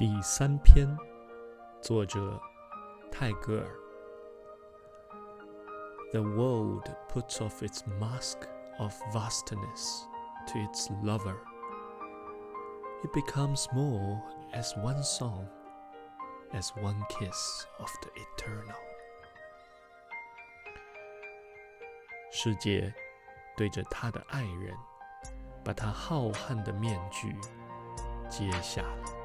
第三篇，作者泰戈尔。The world puts off its mask of vastness to its lover. It becomes more as one song, as one kiss of the eternal. 世界对着他的爱人，把他浩瀚的面具揭下了。